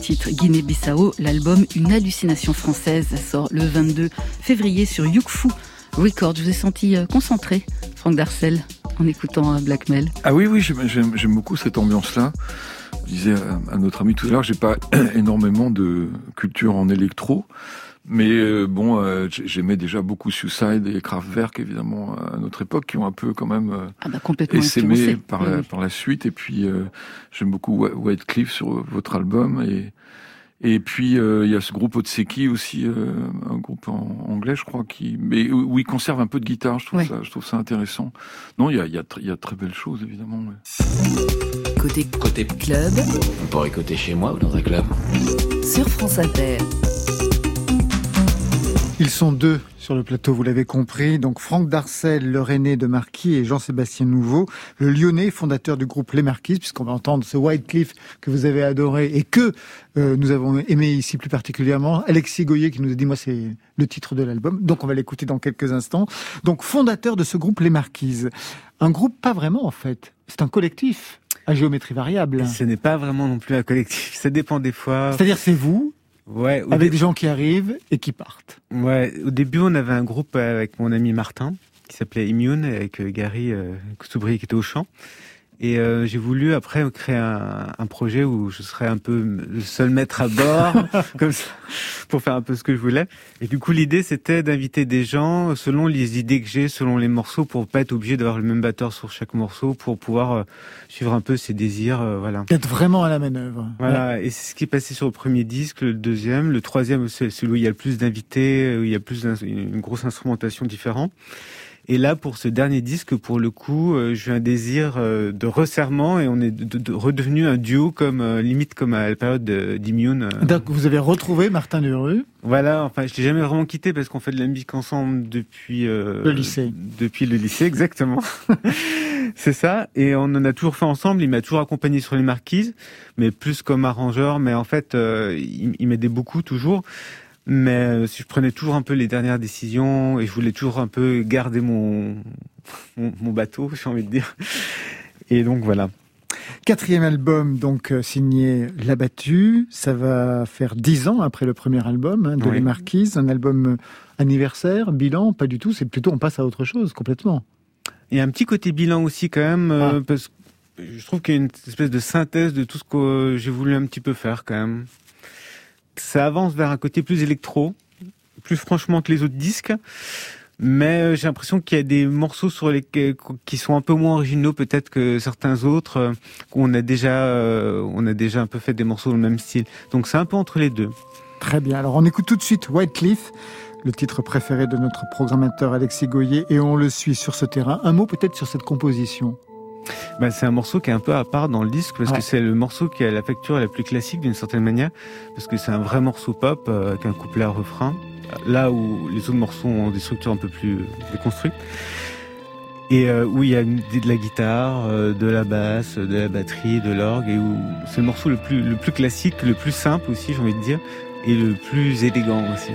Titre Guinée-Bissau, l'album Une hallucination française sort le 22 février sur Yukfu Records. Je vous ai senti euh, concentré, Franck Darcel, en écoutant euh, Blackmail. Ah oui, oui, j'aime- beaucoup cette ambiance-là. Je disais à, à notre ami tout à l'heure, j'ai pas énormément de culture en électro, mais euh, bon, euh, j'ai- j'aimais déjà beaucoup Suicide et Kraftwerk, évidemment, à notre époque, qui ont un peu quand même euh, Ah bah complètement essaimé par Oui, la, oui. par la suite. Et puis, euh, j'aime beaucoup Wh- White Cliff sur votre album. Et, et puis, euh, il y a ce groupe Otseki aussi, euh, un groupe en anglais, je crois, qui, mais où ils conservent un peu de guitare. Je trouve, Ouais. ça, je trouve ça intéressant. Non, il y a, il y, a, y a de très belles choses, évidemment. ouais. Côté Côté club On pourrait côté chez moi ou dans un club? sur France Inter. Ils sont deux sur le plateau, vous l'avez compris. Donc Franck Darcel, le René de Marquis et Jean-Sébastien Nouveau, le Lyonnais, fondateur du groupe Les Marquises, puisqu'on va entendre ce White Cliff que vous avez adoré et que euh, nous avons aimé ici plus particulièrement. Alexis Goyer qui nous a dit, moi c'est le titre de l'album. Donc on va l'écouter dans quelques instants. Donc fondateur de ce groupe Les Marquises. Un groupe pas vraiment en fait. C'est un collectif à géométrie variable. Ce n'est pas vraiment non plus un collectif. Ça dépend des fois. C'est-à-dire c'est vous, Ouais, avec des gens qui arrivent et qui partent. ouais, au début, on avait un groupe avec mon ami Martin qui s'appelait Immune avec euh, Gary euh, Soubry qui était au chant. Et euh, j'ai voulu après créer un, un projet où je serais un peu le seul maître à bord, comme ça, pour faire un peu ce que je voulais. Et du coup, l'idée c'était d'inviter des gens selon les idées que j'ai, selon les morceaux, pour pas être obligé d'avoir le même batteur sur chaque morceau, pour pouvoir euh, suivre un peu ses désirs, euh, voilà. D'être vraiment à la manœuvre. Voilà, et c'est ce qui est passé sur le premier disque, le deuxième, le troisième, c'est celui où il y a le plus d'invités, où il y a plus d'ins- une grosse instrumentation différente. Et là, pour ce dernier disque, pour le coup, euh, j'ai eu un désir euh, de resserrement et on est de- de- redevenu un duo comme euh, limite comme à la période de- d'Immune. Donc vous avez retrouvé Martin Lerue. Voilà, enfin, je l'ai jamais vraiment quitté parce qu'on fait de la musique ensemble depuis euh, Le lycée. Depuis le lycée, exactement. c'est ça. Et on en a toujours fait ensemble. Il m'a toujours accompagné sur les marquises, mais plus comme arrangeur. Mais en fait, euh, il, il m'aidait beaucoup toujours. Mais euh, si je prenais toujours un peu les dernières décisions et je voulais toujours un peu garder mon mon, mon bateau, j'ai envie de dire. Et donc voilà. Quatrième album, donc euh, signé L'Abattu. Ça va faire dix ans après le premier album hein, de Oui. Les Marquises. Un album euh, anniversaire, bilan, pas du tout. C'est plutôt on passe à autre chose complètement. Il y a un petit côté bilan aussi quand même, euh, Ah. parce que je trouve qu'il y a une espèce de synthèse de tout ce que j'ai voulu un petit peu faire quand même. Ça avance vers un côté plus électro, plus franchement que les autres disques, mais euh, j'ai l'impression qu'il y a des morceaux sur les qui sont un peu moins originaux peut-être que certains autres. euh, qu'on a déjà, euh, on a déjà un peu fait des morceaux dans le même style. Donc c'est un peu entre les deux. Très bien. Alors on écoute tout de suite White Cliff, le titre préféré de notre programmateur Alexis Goyer, et on le suit sur ce terrain. Un mot peut-être sur cette composition. Bah, c'est un morceau qui est un peu à part dans le disque parce Ouais. que c'est le morceau qui a la facture la plus classique d'une certaine manière parce que c'est un vrai morceau pop euh, avec un couplet à refrain là où les autres morceaux ont des structures un peu plus déconstruites et euh, où il y a une- de la guitare, euh, de la basse, de la batterie, de l'orgue et où c'est le morceau le plus le plus classique, le plus simple aussi j'ai envie de dire et le plus élégant aussi.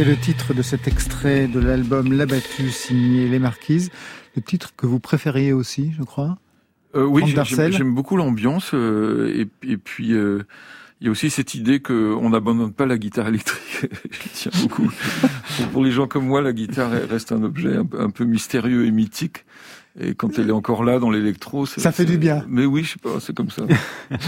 C'est le titre de cet extrait de l'album L'Abattu signé Les Marquises. Le titre que vous préfériez aussi, je crois. Euh, oui, j'aime beaucoup l'ambiance euh, et, et puis euh, il y a aussi cette idée que on n'abandonne pas la guitare électrique. Je tiens beaucoup. pour, les gens comme moi, la guitare reste un objet un peu mystérieux et mythique. Et quand elle est encore là dans l'électro, c'est- Ça fait du bien. Mais oui, je sais pas, c'est comme ça.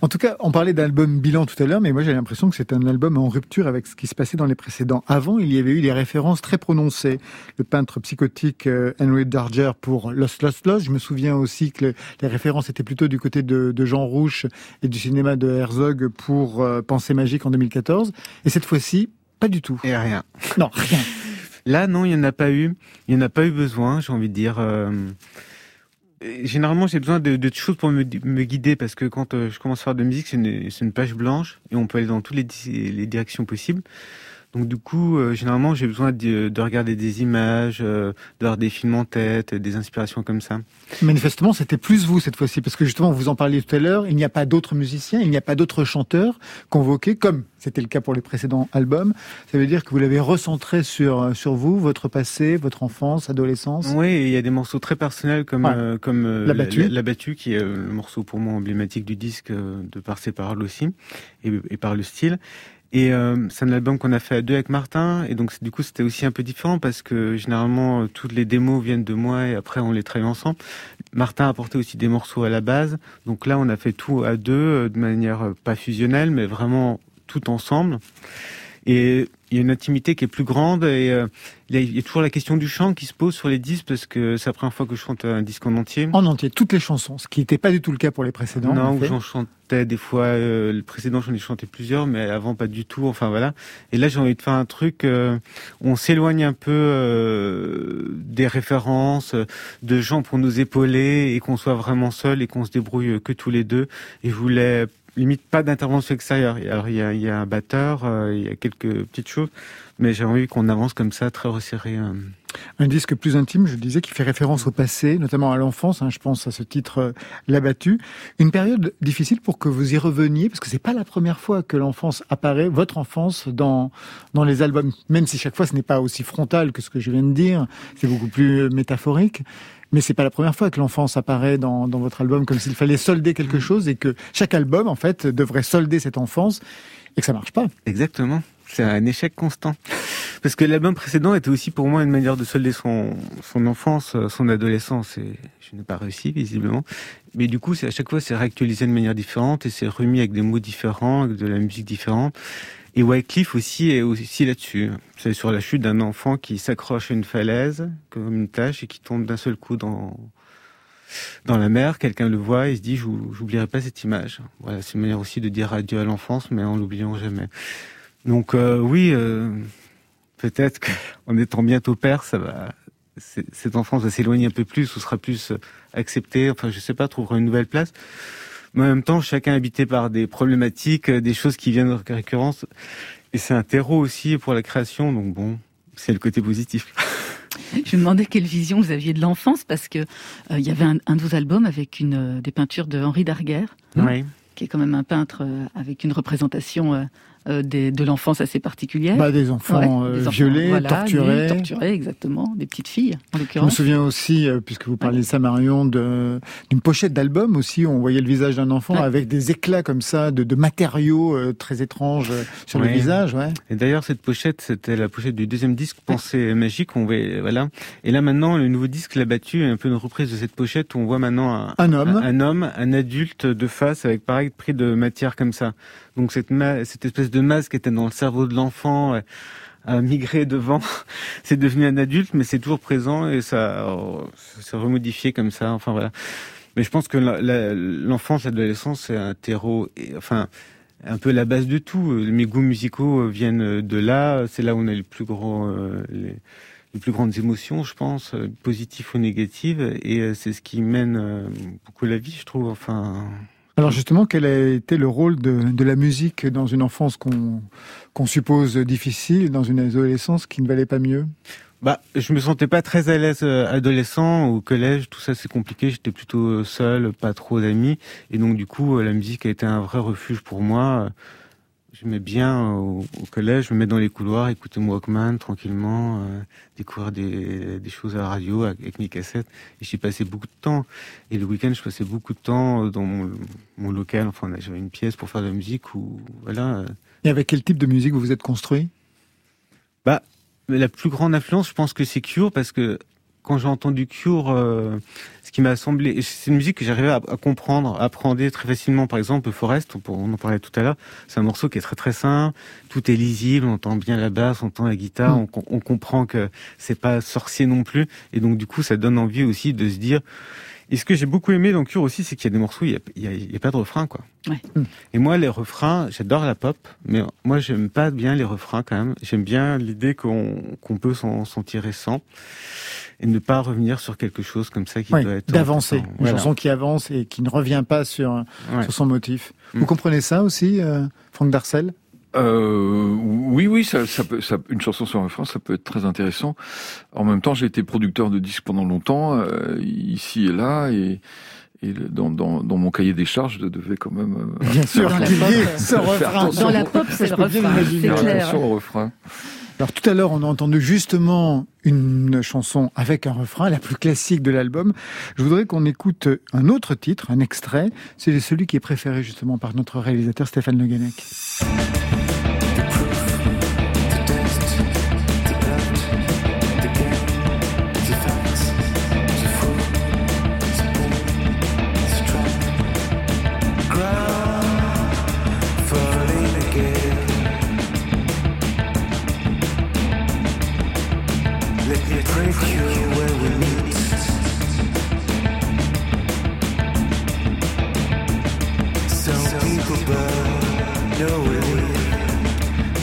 En tout cas, on parlait d'album bilan tout à l'heure, mais moi j'ai l'impression que c'est un album en rupture avec ce qui se passait dans les précédents. Avant, il y avait eu des références très prononcées. Le peintre psychotique euh, Henry Darger pour Lost Lost Lost. Je me souviens aussi que le- les références étaient plutôt du côté de, de Jean Rouch et du cinéma de Herzog pour euh, Pensée magique en 2014. Et cette fois-ci, pas du tout. Et rien. Non, rien. Là, non, il n'y en a pas eu. Il n'y en a pas eu besoin, j'ai envie de dire. euh, Généralement, j'ai besoin de, choses pour me, guider parce que quand euh, je commence à faire de musique, c'est une, page blanche et on peut aller dans toutes les directions possibles. Donc du coup, euh, généralement, j'ai besoin de, de regarder des images, euh, de voir des films en tête, des inspirations comme ça. Manifestement, c'était plus vous cette fois-ci, parce que justement, vous en parliez tout à l'heure, il n'y a pas d'autres musiciens, il n'y a pas d'autres chanteurs convoqués, comme c'était le cas pour les précédents albums. Ça veut dire que vous l'avez recentré sur, sur vous, votre passé, votre enfance, adolescence. Oui, il y a des morceaux très personnels comme Ouais. euh, comme euh, La battue. la, la battue qui est euh, le morceau pour moi emblématique du disque euh, de par ses paroles aussi et, et par le style. Et euh, c'est un album qu'on a fait à deux avec Martin et donc du coup c'était aussi un peu différent parce que généralement euh, toutes les démos viennent de moi et après on les travaille ensemble. Martin a apporté aussi des morceaux à la base, donc là on a fait tout à deux euh, de manière euh, pas fusionnelle mais vraiment tout ensemble. Et il y a une intimité qui est plus grande et euh, il y a- toujours la question du chant qui se pose sur les disques parce que c'est la première fois que je chante un disque en entier. En entier, toutes les chansons, ce qui n'était pas du tout le cas pour les précédents. en Non, où j'en chantais des fois, euh, le précédent j'en ai chanté plusieurs, mais avant pas du tout, enfin voilà. Et là j'ai envie de faire un truc, euh, on s'éloigne un peu euh, des références, de gens pour nous épauler et qu'on soit vraiment seul et qu'on se débrouille que tous les deux. Et je voulais limite pas d'intervention extérieure. Alors il y a, un batteur, euh, il y a quelques petites choses, mais j'ai envie qu'on avance comme ça, très resserré. euh. Un disque plus intime, je disais, qui fait référence au passé, notamment à l'enfance. hein, je pense à ce titre euh, L'abattu. Une période difficile pour que vous y reveniez, parce que c'est pas la première fois que l'enfance apparaît, votre enfance, dans dans les albums. Même si chaque fois ce n'est pas aussi frontal que ce que je viens de dire, c'est beaucoup plus métaphorique. Mais c'est pas la première fois que l'enfance apparaît dans, dans votre album comme s'il fallait solder quelque chose et que chaque album, en fait, devrait solder cette enfance et que ça marche pas. Exactement. C'est un échec constant. Parce que l'album précédent était aussi pour moi une manière de solder son, son enfance, son adolescence, et je n'ai pas réussi visiblement. Mais du coup, c'est à chaque fois, c'est réactualisé de manière différente et c'est remis avec des mots différents, avec de la musique différente. Et Wycliffe aussi est aussi là-dessus. C'est sur la chute d'un enfant qui s'accroche à une falaise comme une tâche et qui tombe d'un seul coup dans dans la mer. Quelqu'un le voit et se dit J'ou- j'oublierai pas cette image. Voilà, c'est une manière aussi de dire adieu à l'enfance, mais en l'oubliant jamais. Donc euh, oui, euh, peut-être qu'en étant bientôt père, ça va, cette enfance va s'éloigner un peu plus ou sera plus acceptée. Enfin, je sais pas, trouvera une nouvelle place. Mais en même temps, chacun habité par des problématiques, euh, des choses qui viennent de récurrence. Et c'est un terreau aussi pour la création. Donc bon, c'est le côté positif. Je me demandais quelle vision vous aviez de l'enfance parce que euh, il y avait un, un de vos albums avec une, euh, des peintures de Henri Darguerre, Oui. qui est quand même un peintre euh, avec une représentation euh, euh, des- de l'enfance assez particulière. Bah, des enfants, Ouais, euh, des enfants, violés, voilà, torturés. nus, torturés, exactement, des petites filles en Je me l'occurrence. souviens aussi, euh, puisque vous parlez de ça, Marion, d'une pochette d'album aussi, où on voyait le visage d'un enfant Ouais. avec des éclats comme ça, de, de matériaux euh, très étranges euh, sur le visage. Ouais. Et d'ailleurs, cette pochette, c'était la pochette du deuxième disque, Pensée magique. On voit, voilà. Et là, maintenant, le nouveau disque, l'a battu, est un peu une reprise de cette pochette où on voit maintenant un, Un homme. un, un homme, un adulte de face avec pareil pris de matière comme ça. Donc cette, cette espèce de masque qui était dans le cerveau de l'enfant euh, a migré devant. c'est devenu un adulte, mais c'est toujours présent et ça, euh, s'est remodifié comme ça. Enfin voilà. Mais je pense que l'enfance, l'adolescence, c'est un terreau. Enfin un peu la base de tout. Mes goûts musicaux euh, viennent de là. C'est là où on a les plus euh, les, plus grandes émotions, je pense, positives ou négatives. Et c'est ce qui mène beaucoup la vie, je trouve. Enfin, Alors justement, quel a été le rôle de, la musique dans une enfance qu'on suppose difficile, dans une adolescence qui ne valait pas mieux? Bah, je me sentais pas très à l'aise euh, adolescent au collège. Tout ça, c'est compliqué. J'étais plutôt seul, pas trop d'amis. Et donc, du coup, euh, la musique a été un vrai refuge pour moi. J'aimais bien au, au collège, je me mettre dans les couloirs, écouter mon Walkman tranquillement, euh, découvrir des, des choses à la radio avec, mes cassettes. Et j'y passais beaucoup de temps. Et le week-end, je passais beaucoup de temps euh, dans mon, mon local. Enfin, j'avais une pièce pour faire de la musique ou voilà. euh. Et avec quel type de musique vous vous êtes construit? Bah, la plus grande influence, je pense que c'est Cure parce que quand j'ai entendu Cure, euh, ce qui m'a semblé, c'est une musique que j'arrivais à, à comprendre, à appréhender très facilement. Par exemple, Forest, on, en parlait tout à l'heure, c'est un morceau qui est très très simple, tout est lisible, on entend bien la basse, on entend la guitare, Mm. on, on comprend que c'est pas sorcier non plus, et donc du coup, ça donne envie aussi de se dire. Et ce que j'ai beaucoup aimé dans Cure aussi, c'est qu'il y a des morceaux, il y a, pas de refrain, quoi. Ouais. Et moi, les refrains, j'adore la pop, mais moi, j'aime pas bien les refrains quand même. J'aime bien l'idée qu'on qu'on peut s'en tirer sans et ne pas revenir sur quelque chose comme ça qui Oui, doit être D'avancer. Une Voilà. chanson qui avance et qui ne revient pas sur, Ouais. sur son motif. Vous comprenez ça aussi, euh, Franck Darcel? Euh, oui, oui, ça, ça peut, ça, une chanson sur un refrain, ça peut être très intéressant. En même temps, j'ai été producteur de disques pendant longtemps, euh, ici et là, et, et le- dans, dans, dans mon cahier des charges, je devais quand même. euh, Bien sûr, ce refrain. Dans la pop, c'est le refrain, faire attention au refrain. Alors tout à l'heure, on a entendu justement une chanson avec un refrain, la plus classique de l'album. Je voudrais qu'on écoute un autre titre, un extrait. C'est celui qui est préféré justement par notre réalisateur Stéphane Le Guenec.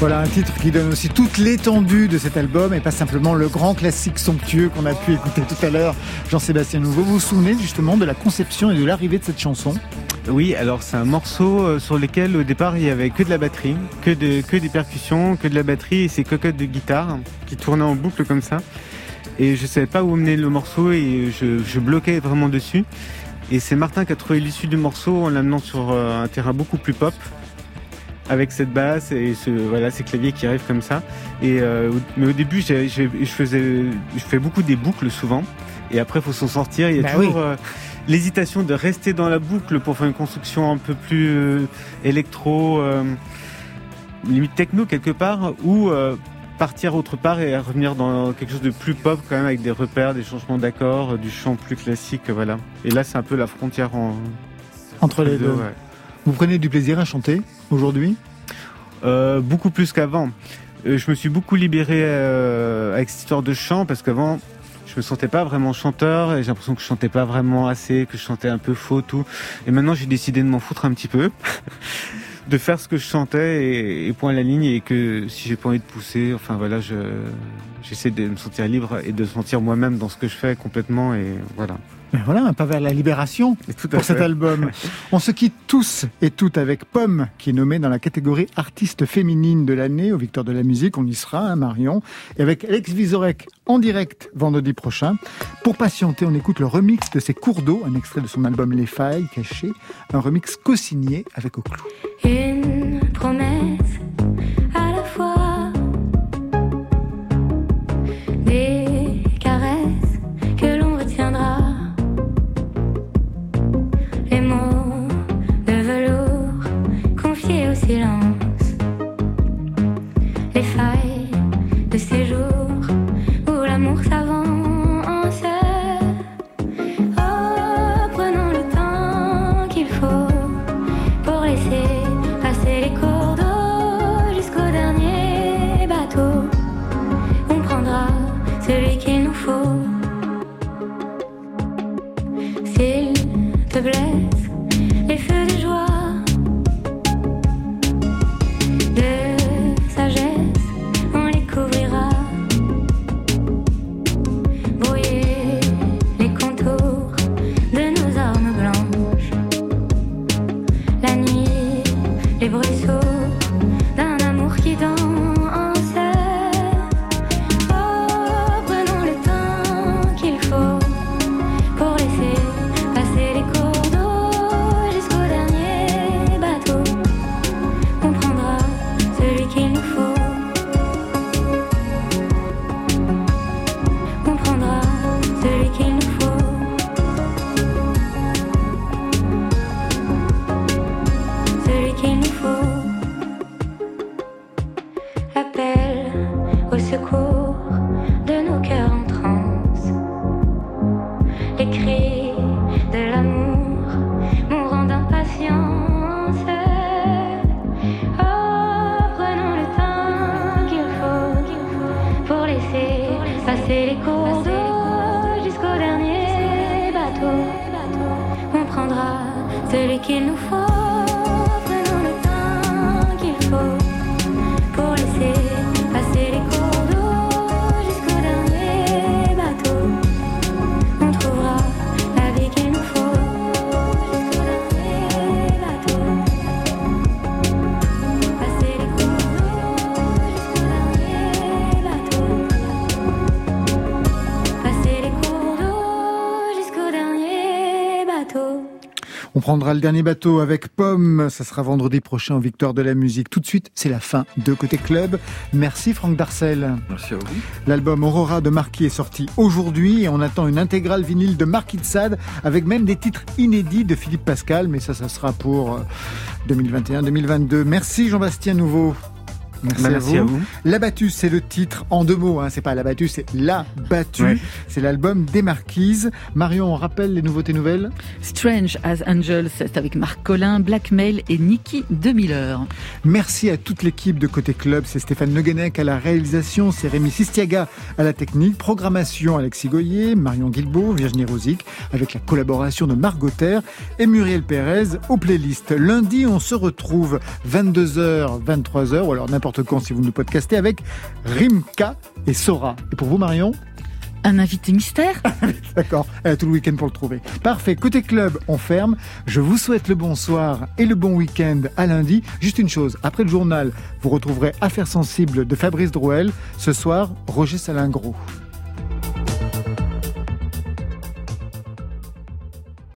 Voilà un titre qui donne aussi toute l'étendue de cet album et pas simplement le grand classique somptueux qu'on a pu écouter tout à l'heure, Jean-Sébastien Nouveau. Vous vous souvenez justement de la conception et de l'arrivée de cette chanson? Oui, alors c'est un morceau euh, sur lequel au départ il y avait que de la batterie, que, de, que des percussions, que de la batterie et ces cocottes de guitare qui tournaient en boucle comme ça. Et je savais pas où mener le morceau et je, je bloquais vraiment dessus. Et c'est Martin qui a trouvé l'issue du morceau en l'amenant sur euh, un terrain beaucoup plus pop avec cette basse et ce, voilà, ces claviers qui arrivent comme ça. Et, euh, mais au début, je faisais, je fais beaucoup des boucles souvent. Et après, faut s'en sortir. Il y a Bah toujours oui. euh, l'hésitation de rester dans la boucle pour faire une construction un peu plus euh, électro, limite techno quelque part, ou partir autre part et revenir dans quelque chose de plus pop quand même avec des repères, des changements d'accords, du chant plus classique, voilà. Et là, c'est un peu la frontière en, Entre les deux. ouais. Vous prenez du plaisir à chanter aujourd'hui? Euh, beaucoup plus qu'avant. Euh, je me suis beaucoup libéré euh, avec cette histoire de chant parce qu'avant je me sentais pas vraiment chanteur et j'ai l'impression que je chantais pas vraiment assez, que je chantais un peu faux tout. Et maintenant j'ai décidé de m'en foutre un petit peu, de faire ce que je chantais et, et point à la ligne et que si j'ai pas envie de pousser, enfin voilà, je j'essaie de me sentir libre et de me sentir moi-même dans ce que je fais complètement et voilà. Voilà, un pas vers la libération tout pour cet album. On se quitte tous et toutes avec Pomme, qui est nommée dans la catégorie artiste féminine de l'année aux Victoires de la musique. On y sera, hein, Marion. Et avec Alex Vizorek en direct vendredi prochain. Pour patienter, on écoute le remix de ses cours d'eau, un extrait de son album Les Failles cachées, un remix co-signé avec Oclou. Celui qu'il nous faut. Prendra le dernier bateau avec Pomme. Ça sera vendredi prochain aux Victoires de la musique. Tout de suite, c'est la fin de Côté Club. Merci Franck Darcel. Merci à vous. L'album Aurora de Marquis est sorti aujourd'hui et on attend une intégrale vinyle de Marquis de Sade avec même des titres inédits de Philippe Pascal. Mais ça, ça sera pour euh, 2021-2022. Merci Jean-Bastien Nouveau. Merci, à, vous. à vous. La battue, c'est le titre en deux mots. Hein. C'est pas la battue, c'est la battue. Ouais. C'est l'album des Marquises. Marion, on rappelle les nouveautés nouvelles? Strange as Angels, c'est avec Marc Collin, Blackmail et Nikki de Miller. Merci à toute l'équipe de Côté Club. C'est Stéphane Neguenec à la réalisation, c'est Rémi Sistiaga à la technique, programmation Alexis Goyer, Marion Guilbault, Virginie Rosic, avec la collaboration de Margot Terre et Muriel Pérez aux playlists. Lundi, on se retrouve 22h, 23h, ou alors n'importe quand si vous nous podcastez, avec Rimka et Sora. Et pour vous, Marion Un invité mystère? D'accord, elle a tout le week-end pour le trouver. Parfait, côté club, on ferme. Je vous souhaite le bonsoir et le bon week-end à lundi. Juste une chose, après le journal, vous retrouverez Affaires sensibles de Fabrice Drouel. Ce soir, Roger Salingro.